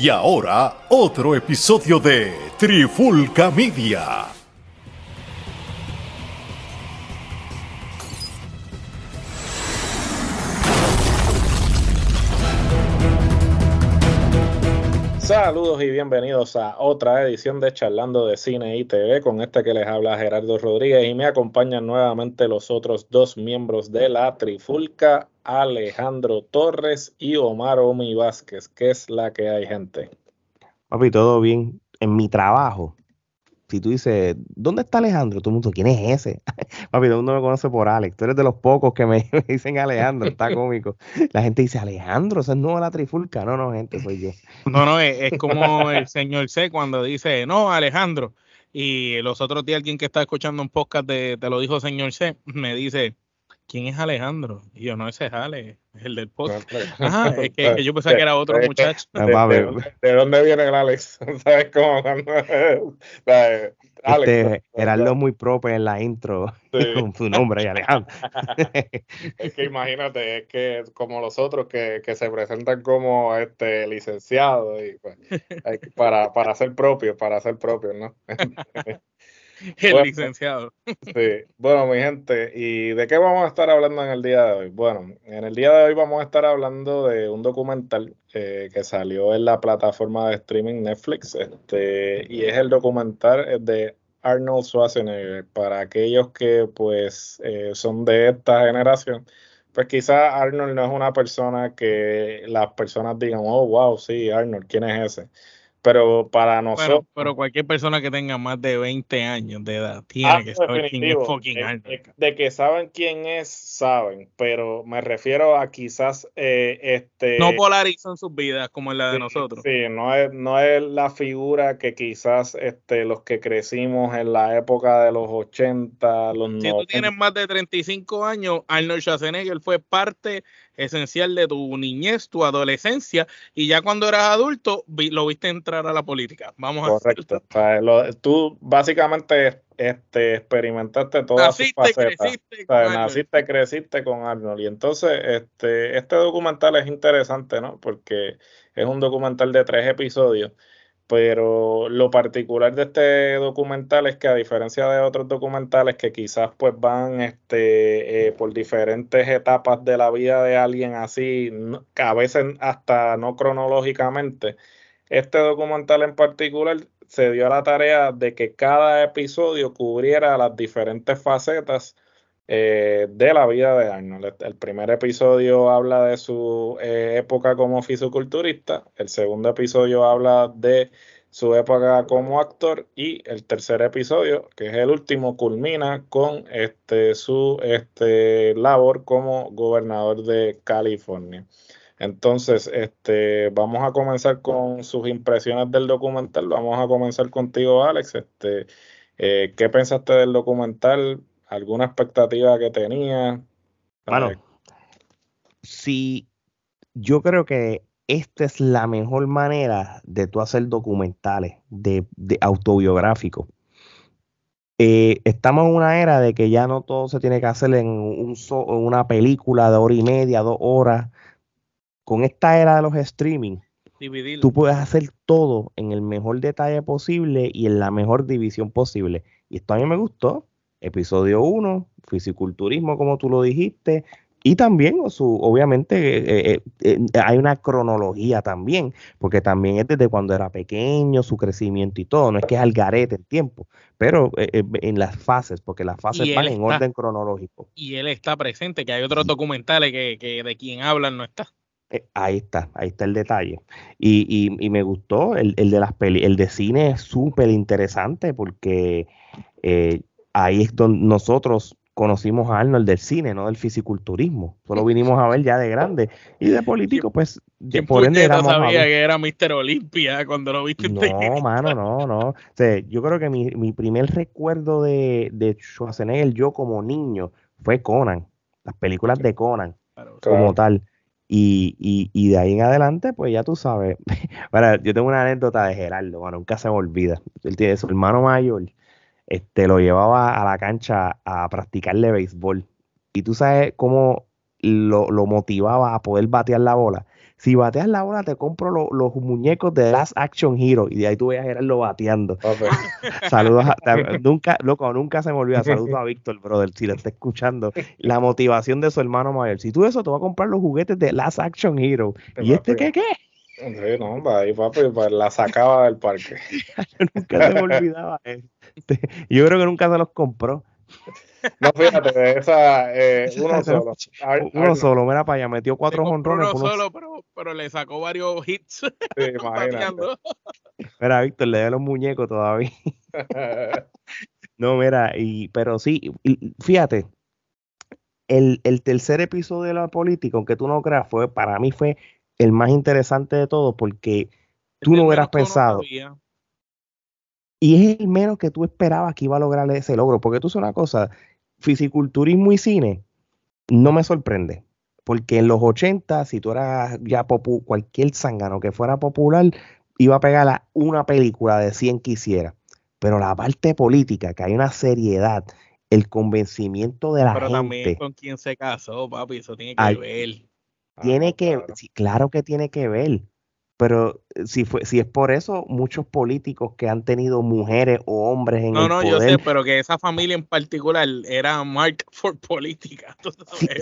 Y ahora, otro episodio de Trifulca Media. Saludos y bienvenidos a otra edición de Charlando de Cine y TV con este que les habla Gerardo Rodríguez y me acompañan nuevamente los otros dos miembros de la Trifulca, Alejandro Torres y Omar Omi Vázquez. ¿Qué es la que hay, gente? Papi, todo bien. En mi trabajo, si tú dices, ¿dónde está Alejandro? Todo el mundo, ¿quién es ese? Papi, todo el mundo me conoce por Alex. Tú eres de los pocos que me, dicen Alejandro, está cómico. La gente dice, Alejandro, ese es nuevo la trifulca. No, no, gente, soy yo. No, no, es, es como el señor C cuando dice, no, Alejandro. Y los otros días alguien que está escuchando un podcast de Te lo dijo señor C, me dice, ¿quién es Alejandro? Y yo, no, ese es Ale, es el del podcast. Ajá, es que, que yo pensaba que era otro muchacho. ¿De, de, dónde- de dónde viene el Alex? ¿Sabes cómo? ¿sabes? Alex, Este, Gerardo muy propio en la intro Sí. con su nombre, y Alejandro. Es que imagínate, es que como los otros que, que se presentan como este licenciados y pues, hay para, para ser propios, para ser propios, ¿no? El Bueno. licenciado. Sí, bueno, mi gente, ¿y de qué vamos a estar hablando en el día de hoy? Bueno, en el día de hoy vamos a estar hablando de un documental eh, que salió en la plataforma de streaming Netflix, este, y es el documental de Arnold Schwarzenegger. Para aquellos que pues eh, son de esta generación, pues quizás Arnold no es una persona que las personas digan, oh, wow, sí, Arnold, ¿quién es ese? Pero para nosotros... Pero cualquier persona que tenga más de 20 años de edad tiene Ah, que saber quién es fucking De-. De, que saben quién es, saben, pero me refiero a quizás eh, este No polarizan sus vidas como en la de sí, nosotros. sí, no es, no es la figura que quizás este, los que crecimos en la época de los 80, los Si tú 90. tienes más de 35 años, Arnold Schwarzenegger fue parte esencial de tu niñez, tu adolescencia, y ya cuando eras adulto vi- lo viste entrar a la política. Vamos a Correcto. O sea, lo- tú básicamente este, experimentaste todas sus Naciste, facetas. creciste O sea, naciste, creciste con Arnold. Y entonces, este, este documental es interesante, ¿no? Porque es un documental de tres episodios. Pero lo particular de este documental es que a diferencia de otros documentales que quizás pues van este, eh, por diferentes etapas de la vida de alguien así, a veces hasta no cronológicamente, este documental en particular se dio a la tarea de que cada episodio cubriera las diferentes facetas eh, de la vida de Arnold. El, primer episodio habla de su eh, época como fisiculturista, el segundo episodio habla de su época como actor y el tercer episodio, que es el último, culmina con este, su este, labor como gobernador de California. Entonces, este, vamos a comenzar con sus impresiones del documental. Vamos a comenzar contigo, Alex. Este, eh, ¿qué pensaste del documental? ¿Alguna expectativa que tenía? Bueno, Eh, si yo creo que esta es la mejor manera de tú hacer documentales de, de autobiográficos. Eh, estamos en una era de que ya no todo se tiene que hacer en un so- en una película de hora y media, dos horas. Con esta era de los streaming, Dividirlo. tú puedes hacer todo en el mejor detalle posible y en la mejor división posible. Y esto a mí me gustó. Episodio 1, fisiculturismo, como tú lo dijiste. Y también, su, obviamente, eh, eh, eh, hay una cronología también, porque también es desde cuando era pequeño, su crecimiento y todo. No es que es al garete el tiempo, pero en las fases, porque las fases van en orden cronológico. Y él está presente, que hay otros documentales que, que de quien hablan no está. Ahí está, ahí está el detalle. Y, y- y me gustó el, el de las peli, el de cine es súper interesante porque eh, ahí es donde nosotros conocimos a Arnold del cine, no del fisiculturismo. Solo vinimos a ver ya de grande. Y de político, pues, de, ¿Quién por ende éramos sabía que era Mr. Olympia cuando lo viste No, mano, no, no. O sea, yo creo que mi, mi primer recuerdo de, de Schwarzenegger, yo como niño, fue Conan, las películas de Conan Claro. como tal. Y, y, y de ahí en adelante, pues ya tú sabes. Ahora, yo tengo una anécdota de Gerardo, bueno, nunca se me olvida. Él tiene su hermano mayor, este, lo llevaba a la cancha a practicarle béisbol. Y tú sabes cómo lo, lo motivaba a poder batear la bola. si bateas la bola, te compro los muñecos de Last Action Hero. Y de ahí tú veas a Gerardo bateando. Saludos a, nunca, loco, nunca se me olvida. Saludos a Víctor, brother, si lo está escuchando. La motivación de su hermano mayor. Si tú eso, te vas a comprar los juguetes de Last Action Hero. ¿Y este qué qué? Sí, no, va ahí, papi, la sacaba del parque. Yo nunca se me olvidaba. Este. Yo creo que nunca se los compró. No, fíjate, esa, eh, uno solo. uno solo, mira para allá, metió cuatro honrones. Uno solo, pero, pero le sacó varios hits. Sí, imagínate. mira, Víctor, le da los muñecos todavía. no, mira, y, pero sí, fíjate, el, el tercer episodio de la política, aunque tú no creas, fue, para mí fue el más interesante de todos porque tú no hubieras pensado. Y es el menos que tú esperabas que iba a lograr ese logro. Porque tú sabes una cosa, fisiculturismo y cine no me sorprende. Porque en los 80, si tú eras ya cualquier zángano que fuera popular, iba a pegar una película de 100 que hiciera. Pero la parte política, que hay una seriedad, el convencimiento de la gente. Pero también con quién se casó, papi, eso tiene que ver. Tiene que, claro. que tiene que ver, pero eh, si fue, si es por eso, muchos políticos que han tenido mujeres o hombres en el poder. No, no, yo sé, pero que esa familia en particular era mark for política.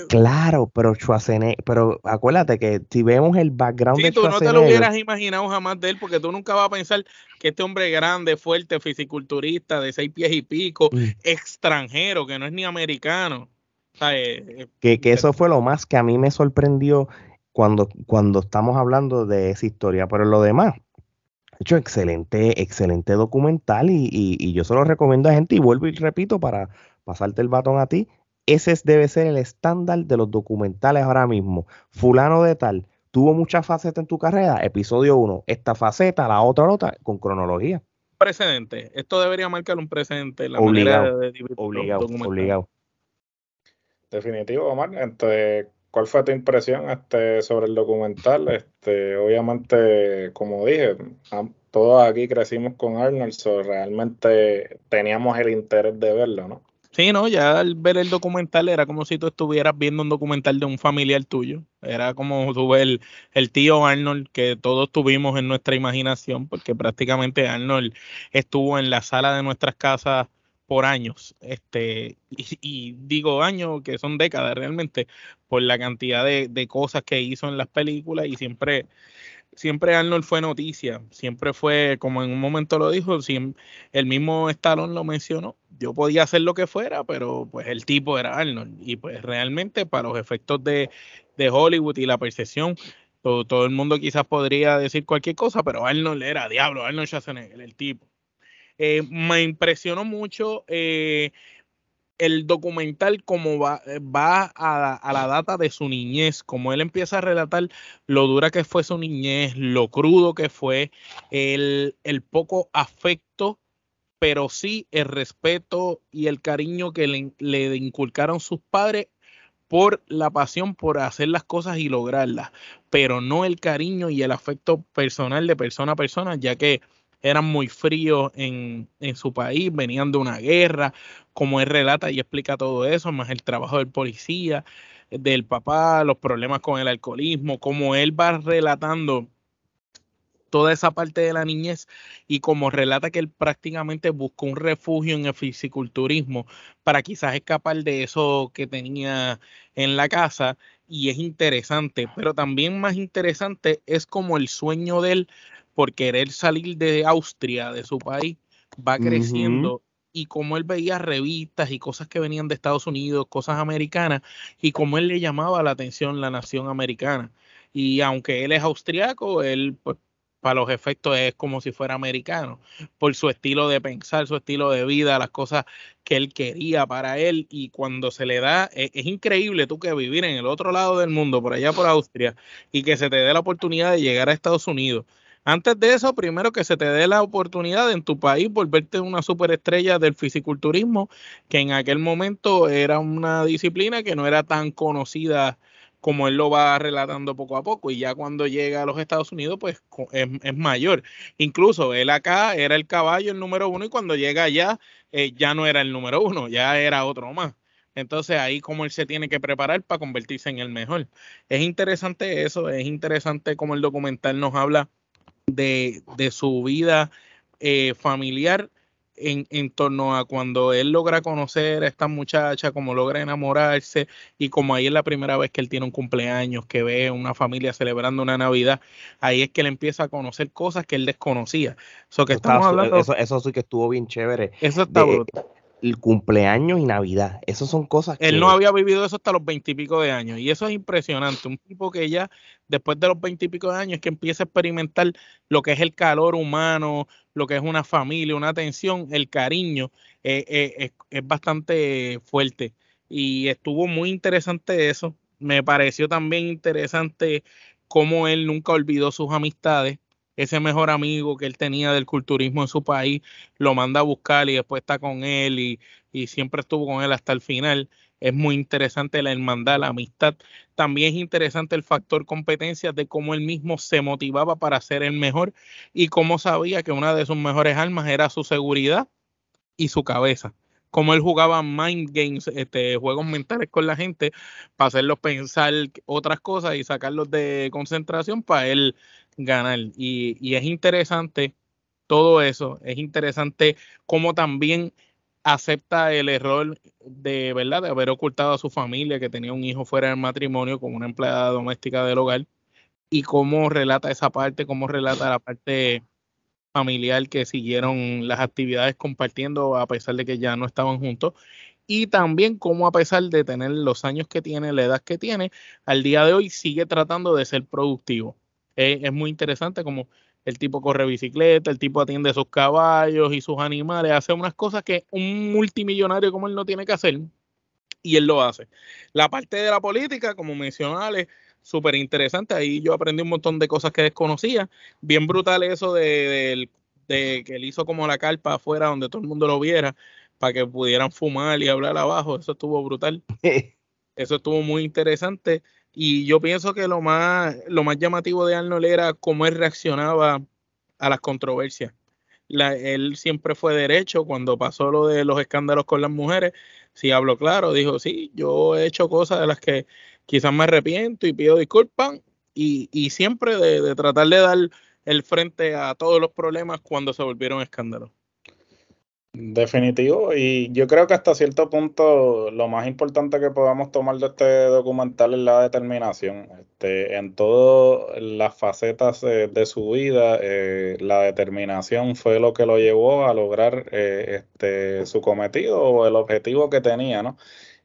claro, pero Schwarzenegger, pero acuérdate que si vemos el background de Schwarzenegger. tú no te lo hubieras imaginado jamás de él, porque tú nunca vas a pensar que este hombre grande, fuerte, fisiculturista, de seis pies y pico, mm. extranjero, que no es ni americano eh, que, que, eso fue lo más que a mí me sorprendió cuando, cuando estamos hablando de esa historia. Pero lo demás, hecho, excelente, excelente documental y, y, yo se lo recomiendo a gente y vuelvo y repito para pasarte el batón a ti. Ese debe ser el estándar de los documentales ahora mismo. Fulano de tal, tuvo muchas facetas en tu carrera, episodio 1, esta faceta, la otra, la otra, con cronología. Precedente, esto debería marcar un precedente la obligado, de, obligado, obligado. Definitivo, Omar. Este, ¿Cuál fue tu impresión este, sobre el documental? Este, obviamente, como dije, todos aquí crecimos con Arnold, so realmente teníamos el interés de verlo, ¿no? Sí, no, ya al ver el documental era como si tú estuvieras viendo un documental de un familiar tuyo. Era como tú ves el, el, tío Arnold que todos tuvimos en nuestra imaginación, porque prácticamente Arnold estuvo en la sala de nuestras casas por años, este, y, digo años que son décadas realmente, por la cantidad de, de, cosas que hizo en las películas y siempre, siempre Arnold fue noticia, siempre fue, como en un momento lo dijo, el mismo Stallone lo mencionó, yo podía hacer lo que fuera, pero pues el tipo era Arnold, y pues realmente para los efectos de, de Hollywood y la percepción, todo, todo, el mundo quizás podría decir cualquier cosa, pero Arnold era diablo, Arnold Schwarzenegger, el tipo. Eh, me impresionó mucho eh, el documental como va, eh, va a, la data de su niñez, como él empieza a relatar lo dura que fue su niñez, lo crudo que fue, el, el poco afecto, pero sí el respeto y el cariño que le, le inculcaron sus padres por la pasión por hacer las cosas y lograrlas, pero no el cariño y el afecto personal de persona a persona, ya que eran muy fríos en, su país, venían de una guerra, como él relata y explica todo eso, más el trabajo del policía, del papá, los problemas con el alcoholismo, como él va relatando toda esa parte de la niñez y como relata que él prácticamente buscó un refugio en el fisiculturismo para quizás escapar de eso que tenía en la casa y es interesante, pero también más interesante es como el sueño de él por querer salir de Austria, de su país, va creciendo. Y como él veía revistas y cosas que venían de Estados Unidos, cosas americanas, y como él le llamaba la atención la nación americana. Y aunque él es austriaco, él, pues, para los efectos es como si fuera americano, por su estilo de pensar, su estilo de vida, las cosas que él quería para él. Y cuando se le da, es, es increíble tú que vivir en el otro lado del mundo, por allá por Austria, y que se te dé la oportunidad de llegar a Estados Unidos antes de eso, primero que se te dé la oportunidad en tu país volverte una superestrella del fisiculturismo, que en aquel momento era una disciplina que no era tan conocida como él lo va relatando poco a poco, y ya cuando llega a los Estados Unidos, pues es, mayor. Incluso él acá era el caballo, el número uno, y cuando llega allá, eh, ya no era el número uno, ya era otro más. Entonces ahí como él se tiene que preparar para convertirse en el mejor. Es interesante eso, es interesante como el documental nos habla de, de su vida eh, familiar en, en, torno a cuando él logra conocer a esta muchacha, como logra enamorarse y como ahí es la primera vez que él tiene un cumpleaños, que ve una familia celebrando una Navidad, ahí es que él empieza a conocer cosas que él desconocía. Que estamos hablando, eso, eso sí que estuvo bien chévere. Eso está brutal el cumpleaños y Navidad. Esas son cosas que... Él no había vivido eso hasta los veintipico de años. Y eso es impresionante. Un tipo que ya después de los veintipico de años que empieza a experimentar lo que es el calor humano, lo que es una familia, una atención, el cariño, eh, eh, es, es bastante fuerte. Y estuvo muy interesante eso. Me pareció también interesante cómo él nunca olvidó sus amistades ese mejor amigo que él tenía del culturismo en su país, lo manda a buscar y después está con él y, siempre estuvo con él hasta el final. Es muy interesante la hermandad, la amistad. También es interesante el factor competencia de cómo él mismo se motivaba para ser el mejor y cómo sabía que una de sus mejores armas era su seguridad y su cabeza. Cómo él jugaba mind games, este, juegos mentales con la gente para hacerlos pensar otras cosas y sacarlos de concentración para él ganar. Y, y es interesante todo eso, es interesante cómo también acepta el error de verdad de haber ocultado a su familia que tenía un hijo fuera del matrimonio como una empleada doméstica del hogar y cómo relata esa parte, cómo relata la parte familiar que siguieron las actividades compartiendo a pesar de que ya no estaban juntos y también cómo a pesar de tener los años que tiene, la edad que tiene, al día de hoy sigue tratando de ser productivo es, muy interesante como el tipo corre bicicleta, el tipo atiende sus caballos y sus animales, hace unas cosas que un multimillonario como él no tiene que hacer y él lo hace. La parte de la política, como mencioné, súper interesante. Ahí yo aprendí un montón de cosas que desconocía. Bien brutal eso de, de, que él hizo como la carpa afuera donde todo el mundo lo viera para que pudieran fumar y hablar abajo. Eso estuvo brutal. Eso estuvo muy interesante. Y yo pienso que lo más, lo más llamativo de Arnold era cómo él reaccionaba a las controversias. él siempre fue derecho cuando pasó lo de los escándalos con las mujeres. Si habló claro, dijo, sí, yo he hecho cosas de las que quizás me arrepiento y pido disculpas. Y, y siempre de tratar de dar el frente a todos los problemas cuando se volvieron escándalos. Definitivo, y yo creo que hasta cierto punto lo más importante que podamos tomar de este documental es la determinación. Este, en todas las facetas de su vida, eh, la determinación fue lo que lo llevó a lograr eh, este, su cometido o el objetivo que tenía, ¿no?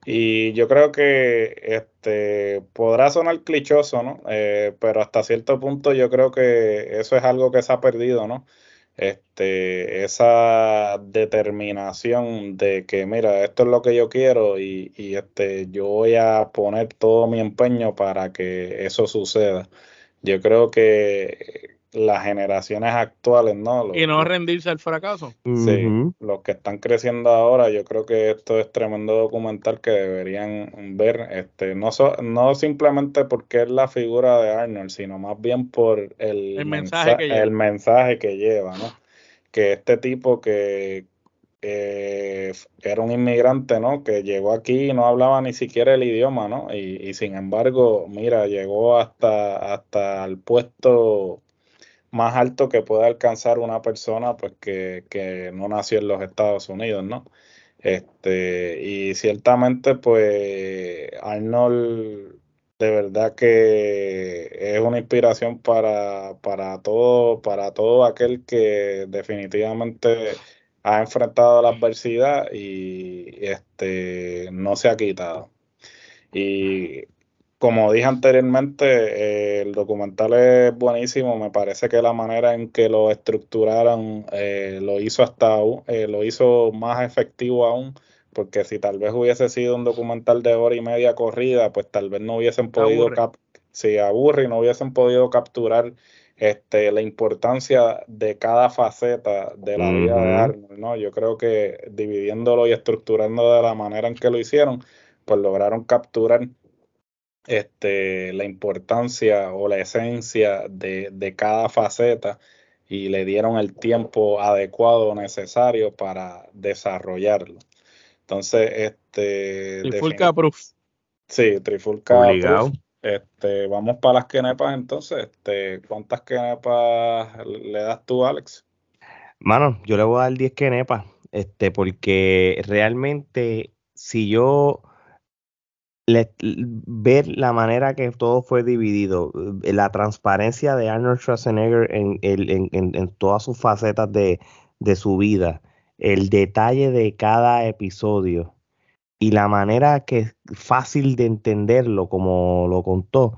Y yo creo que este, podrá sonar clichoso, ¿no? Eh, pero hasta cierto punto yo creo que eso es algo que se ha perdido, ¿no? Este, esa determinación de que, mira, esto es lo que yo quiero y, y, este, yo voy a poner todo mi empeño para que eso suceda. Yo creo que las generaciones actuales, ¿no? y no rendirse al fracaso. Sí, los que están creciendo ahora, yo creo que esto es tremendo documental que deberían ver, este, no, no simplemente porque es la figura de Arnold, sino más bien por el, mensaje, que lleva. el mensaje que lleva, ¿no? Que este tipo que eh, era un inmigrante, ¿no? Que llegó aquí y no hablaba ni siquiera el idioma, ¿no? Y, y sin embargo, mira, llegó hasta, hasta el puesto más alto que puede alcanzar una persona pues que, que, no nació en los Estados Unidos, ¿no? Este, y ciertamente pues Arnold de verdad que es una inspiración para, para todo, para todo aquel que definitivamente ha enfrentado la adversidad y este no se ha quitado. Y como dije anteriormente, eh, el documental es buenísimo. Me parece que la manera en que lo estructuraron eh, lo hizo hasta eh, lo hizo más efectivo aún. Porque si tal vez hubiese sido un documental de hora y media corrida, pues tal vez no hubiesen podido si aburre y no hubiesen podido capturar este, la importancia de cada faceta de la vida de Arnold, ¿no? Yo creo que dividiéndolo y estructurando de la manera en que lo hicieron, pues lograron capturar este, la importancia o la esencia de, de, cada faceta y le dieron el tiempo adecuado necesario para desarrollarlo. Entonces, este. Trifulca Proof. Sí, Trifulca Proof. Este, vamos para las quenepas entonces. Este, ¿Cuántas quenepas le das tú, Alex? Mano, yo le voy a dar 10 quenepas, este, porque realmente si yo ver la manera que todo fue dividido, eh, la transparencia de Arnold Schwarzenegger en, en, todas sus facetas de, su vida, el detalle de cada episodio y la manera que es fácil de entenderlo, como lo contó,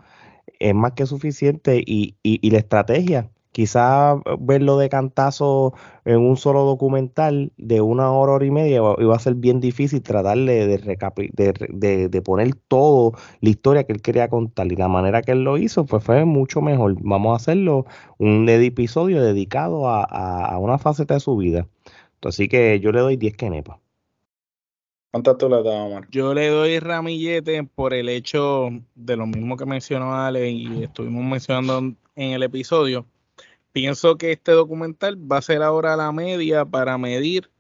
es más que suficiente y la estrategia quizá verlo de cantazo en un solo documental de una hora, hora y media, iba a ser bien difícil tratarle de, de, poner todo la historia que él quería contar. Y la manera que él lo hizo pues fue mucho mejor. Vamos a hacerlo un episodio dedicado a, una faceta de su vida. Así que yo le doy 10 quenepas. ¿Cuántas tú le das, Omar? Yo le doy ramillete por el hecho de lo mismo que mencionó Ale y estuvimos mencionando en el episodio pienso que este documental va a ser ahora la media para medir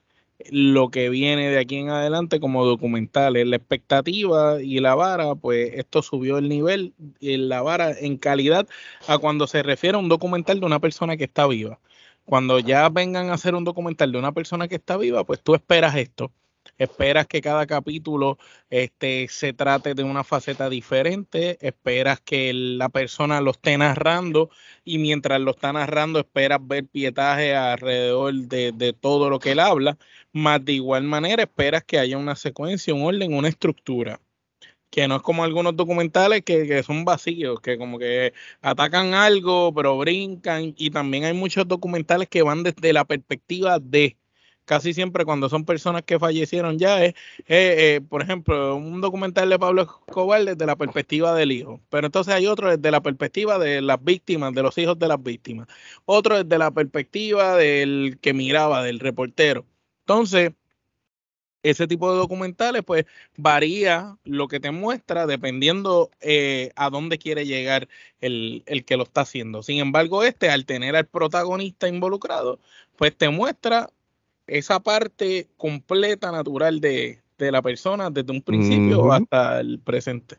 lo que viene de aquí en adelante como documental. La expectativa y la vara, pues esto subió el nivel y la vara en calidad a cuando se refiere a un documental de una persona que está viva. Cuando ya vengan a hacer un documental de una persona que está viva, pues tú esperas esto esperas que cada capítulo este, se trate de una faceta diferente, esperas que la persona lo esté narrando y mientras lo está narrando esperas ver pietaje alrededor de, todo lo que él habla, más de igual manera esperas que haya una secuencia, un orden, una estructura que no es como algunos documentales que, que, son vacíos, que como que atacan algo, pero brincan, y también hay muchos documentales que van desde la perspectiva de, casi siempre cuando son personas que fallecieron ya es, eh, por ejemplo, un documental de Pablo Escobar desde la perspectiva del hijo, pero entonces hay otro desde la perspectiva de las víctimas, de los hijos de las víctimas, otro desde la perspectiva del que miraba, del reportero. Entonces, ese tipo de documentales, pues varía lo que te muestra dependiendo eh, a dónde quiere llegar el, el, que lo está haciendo. Sin embargo, este, al tener al protagonista involucrado, pues te muestra esa parte completa, natural de, la persona desde un principio hasta el presente.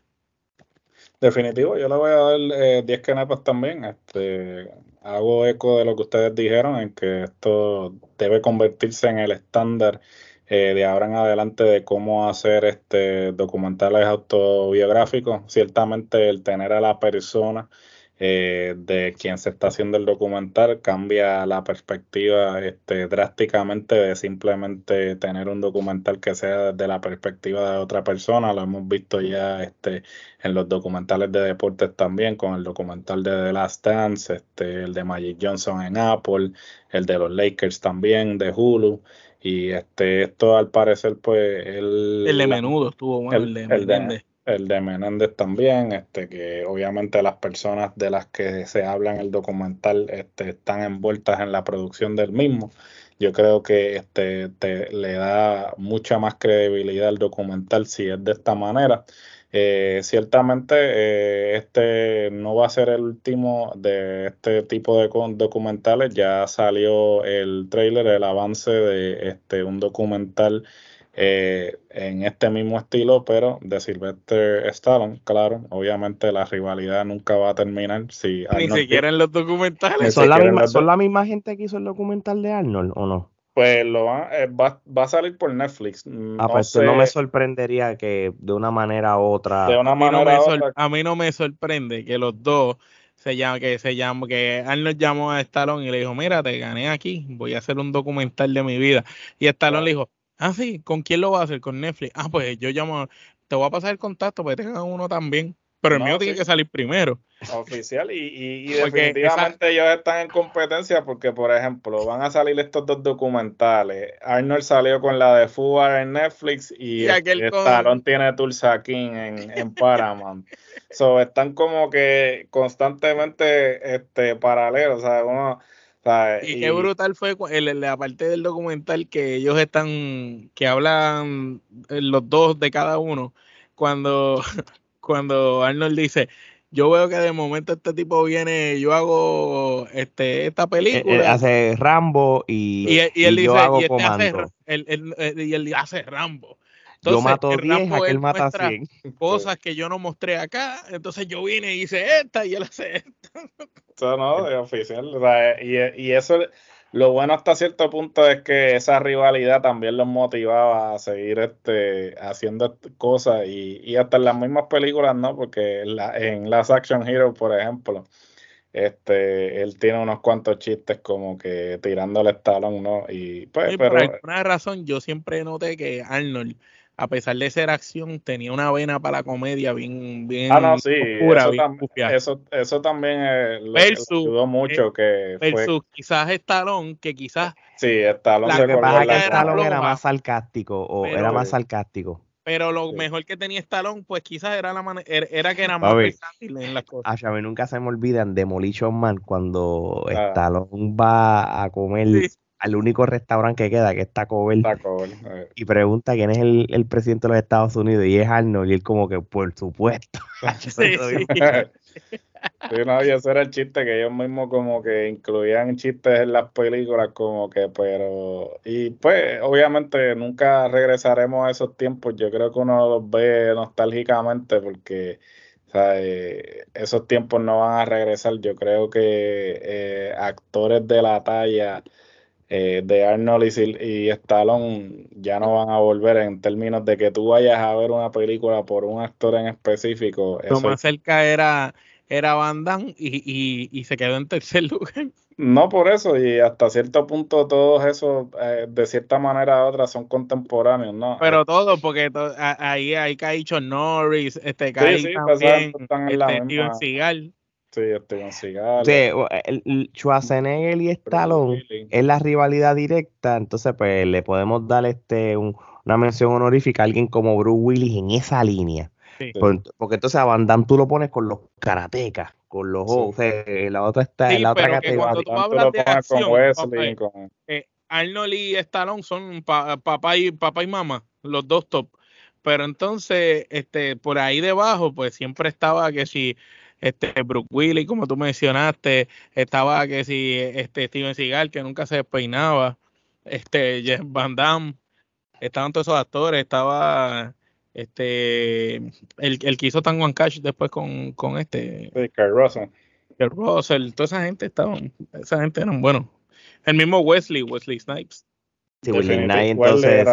Definitivo, yo le voy a dar 10 eh, kenepas también. Este, hago eco de lo que ustedes dijeron en que esto debe convertirse en el estándar eh, de ahora en adelante de cómo hacer este documentales autobiográficos. Ciertamente el tener a la persona eh, de quien se está haciendo el documental cambia la perspectiva este, drásticamente de simplemente tener un documental que sea desde la perspectiva de otra persona. Lo hemos visto ya este, en los documentales de deportes también, con el documental de The Last Dance, este, el de Magic Johnson en Apple, el de los Lakers también, de Hulu. Y este, esto al parecer, pues, el... El de menudo estuvo bueno, el, el de, el de Menéndez también, este, que obviamente las personas de las que se habla en el documental este, están envueltas en la producción del mismo. Yo creo que este, te, le da mucha más credibilidad al documental si es de esta manera. Eh, ciertamente eh, este no va a ser el último de este tipo de documentales. Ya salió el trailer, el avance de este, un documental eh, en este mismo estilo, pero de Sylvester Stallone, claro, obviamente la rivalidad nunca va a terminar si Ni siquiera en los documentales. ¿Son, la misma, ¿Son la misma gente que hizo el documental de Arnold o no? Pues lo va, eh, va, a salir por Netflix. No ah, pues no me sorprendería que de una manera u otra. De una manera a mí no me sorprende que los dos se llama, que se llama, que Arnold llamó a Stallone y le dijo, mira, te gané aquí, voy a hacer un documental de mi vida. Y Stallone le dijo, Ah, sí, ¿con quién lo va a hacer? Con Netflix. Ah, pues yo llamo, te voy a pasar el contacto para que tengan uno también. Pero el mío tiene que salir primero. Oficial, y, y, definitivamente ellos están en competencia porque, por ejemplo, van a salir estos dos documentales. Arnold salió con la de Fubar en Netflix y, y Stallone tiene Tulsa King en, en Paramount. so, están como que constantemente este, paralelos. O sea, uno y, qué brutal fue el, la parte del documental que ellos están, que hablan eh, los dos de cada uno, cuando, cuando Arnold dice, yo veo que de momento este tipo viene, yo hago este esta película. hace Rambo y, y, él dice, y este hace, él, y él hace Rambo. Yo mato 10, aquel mata 100. Cosas que yo no mostré acá, entonces yo vine y hice esta y él hace esta. Eso no, es oficial. y, y eso, lo bueno hasta cierto punto es que esa rivalidad también los motivaba a seguir este, haciendo cosas y, y hasta en las mismas películas, ¿no? Porque en, la, en Last Action Hero, por ejemplo, este, él tiene unos cuantos chistes como que tirándole talón, ¿no? Y pues, pero... Por alguna razón, yo siempre noté que Arnold, a pesar de ser acción, tenía una vena para la comedia bien, bien ah, no, sí, eso, eso, también eh, lo, ayudó mucho que versus quizás Stallone, que quizás... Sí, Stallone, se que pasa que Stallone era más sarcástico, o era más sarcástico. Pero lo mejor que tenía Stallone, pues quizás era la er, era que era más versátil en las cosas. A mí nunca se me olvidan Demolition Man cuando ah. Va a comer al único restaurante que queda, que es Taco Bell, y pregunta quién es el, el, presidente de los Estados Unidos, y es Arnold, y él como que, por supuesto. sí, Sí, no, y ese era el chiste que ellos mismos como que incluían chistes en las películas como que, pero, y pues obviamente nunca regresaremos a esos tiempos, yo creo que uno los ve nostálgicamente porque eh, esos tiempos no van a regresar, yo creo que eh, actores de la talla eh, de Arnold y, y Stallone ya no van a volver en términos de que tú vayas a ver una película por un actor en específico. Lo más cerca era era Van Damme y, y, se quedó en tercer lugar. No por eso, y hasta cierto punto todos esos, eh, de cierta manera u otra, son contemporáneos, ¿no? Pero todos, porque ahí hay Caicho Norris, este Kai sí, sí, también, están en la este, Steven Seagal. Sí, Steven Seagal. Sí, Schwarzenegger y Stallone es la rivalidad directa, entonces pues le podemos dar este una mención honorífica a alguien como Bruce Willis en esa línea. Porque, entonces a Van Damme tú lo pones con los karatecas, con los ojos, la otra está en la otra categoría. Cuando tú hablas de eh, Arnold y Stallone son papá y papá y mamá, los dos top. Pero entonces, este, por ahí debajo, pues siempre estaba que si este Brooke Willis, como tú mencionaste, estaba que si este Steven Seagal, que nunca se despeinaba, este Jeff Van Damme, estaban todos esos actores, estaba este, el, el que hizo Tango Cash después con, con este. Sí, Carl Russell. Carl Russell, toda esa gente estaban, esa gente eran buenos. El mismo Wesley, Wesley Snipes. Sí, Wesley Snipes entonces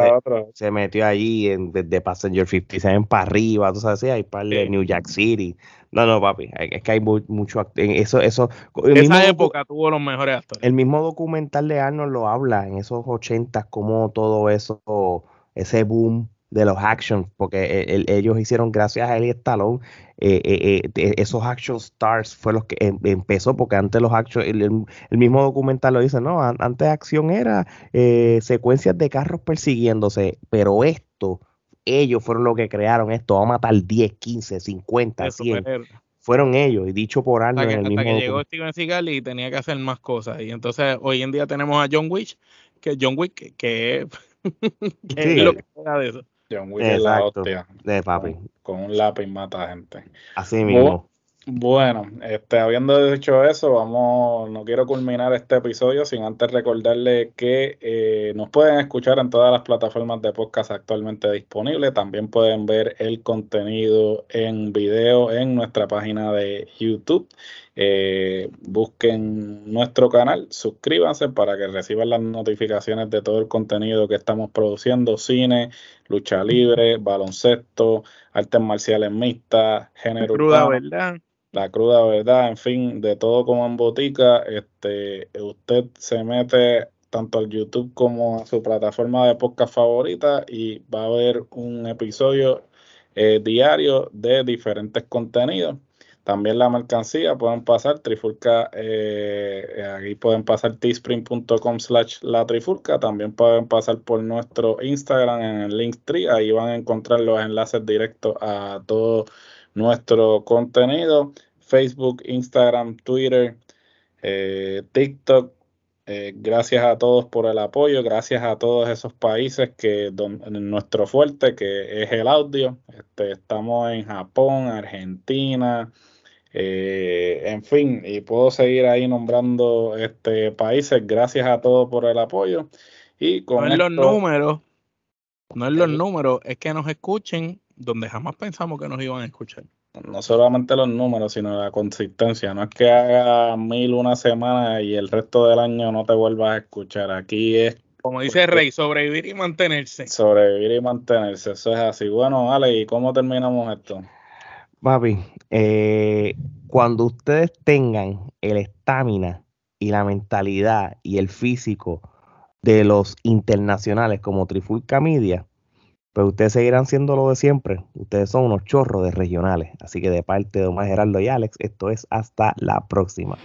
se, metió allí en, desde Passenger 57 para arriba, tú sabes, sí, hay para de New Jack City. No, no, papi, es que hay mucho eso, eso. En esa época tuvo los mejores actores. El mismo documental de Arnold lo habla en esos 80 como todo eso, ese boom de los actions, porque e, ellos hicieron gracias a él y Stallone, eh, eh, eh esos action stars fue los que em, empezó, porque antes los action, el, mismo documental lo dice, no, antes acción era eh, secuencias de carros persiguiéndose, pero esto, ellos fueron los que crearon esto, vamos a matar 10, 15, 50, 100. Fueron ellos, y dicho por Arnold. Hasta que, que llegó Steven Seagal y tenía que hacer más cosas. Y entonces hoy en día tenemos a John Wick, que John Wick, que, es lo que de eso. John Wick es la hostia. De papi. Con, un lápiz mata gente. Así mismo. Bueno, este, habiendo dicho eso, vamos, no quiero culminar este episodio sin antes recordarle que eh, nos pueden escuchar en todas las plataformas de podcast actualmente disponibles. También pueden ver el contenido en video en nuestra página de YouTube. Eh, busquen nuestro canal, suscríbanse para que reciban las notificaciones de todo el contenido que estamos produciendo, cine, lucha libre, baloncesto, artes marciales mixtas, género cruda verdad. La cruda verdad, en fin, de todo como en botica, este, usted se mete tanto al YouTube como a su plataforma de podcast favorita y va a ver un episodio eh, diario de diferentes contenidos. También la mercancía pueden pasar trifulca, eh, pueden pasar teespring.com slash la trifulca, también pueden pasar por nuestro Instagram en el Linktree, ahí van a encontrar los enlaces directos a todo nuestro contenido, Facebook, Instagram, Twitter, eh, TikTok. Eh, gracias a todos por el apoyo, gracias a todos esos países que don, nuestro fuerte que es el audio. Este, estamos en Japón, Argentina, eh, en fin, y puedo seguir ahí nombrando este países. Gracias a todos por el apoyo. Y con los números. No es los números, es que nos escuchen donde jamás pensamos que nos iban a escuchar. No solamente los números, sino la consistencia. No es que haga mil una semana y el resto del año no te vuelvas a escuchar. Aquí es como dice Rey, sobrevivir y mantenerse. Sobrevivir y mantenerse, eso es así. Bueno, Ale, ¿y cómo terminamos esto? Papi, eh, cuando ustedes tengan el estamina y la mentalidad y el físico de los internacionales como Trifulca Media, pues ustedes seguirán siendo lo de siempre. Ustedes son unos chorros de regionales. Así que de parte de Omar Gerardo y Alex, esto es hasta la próxima.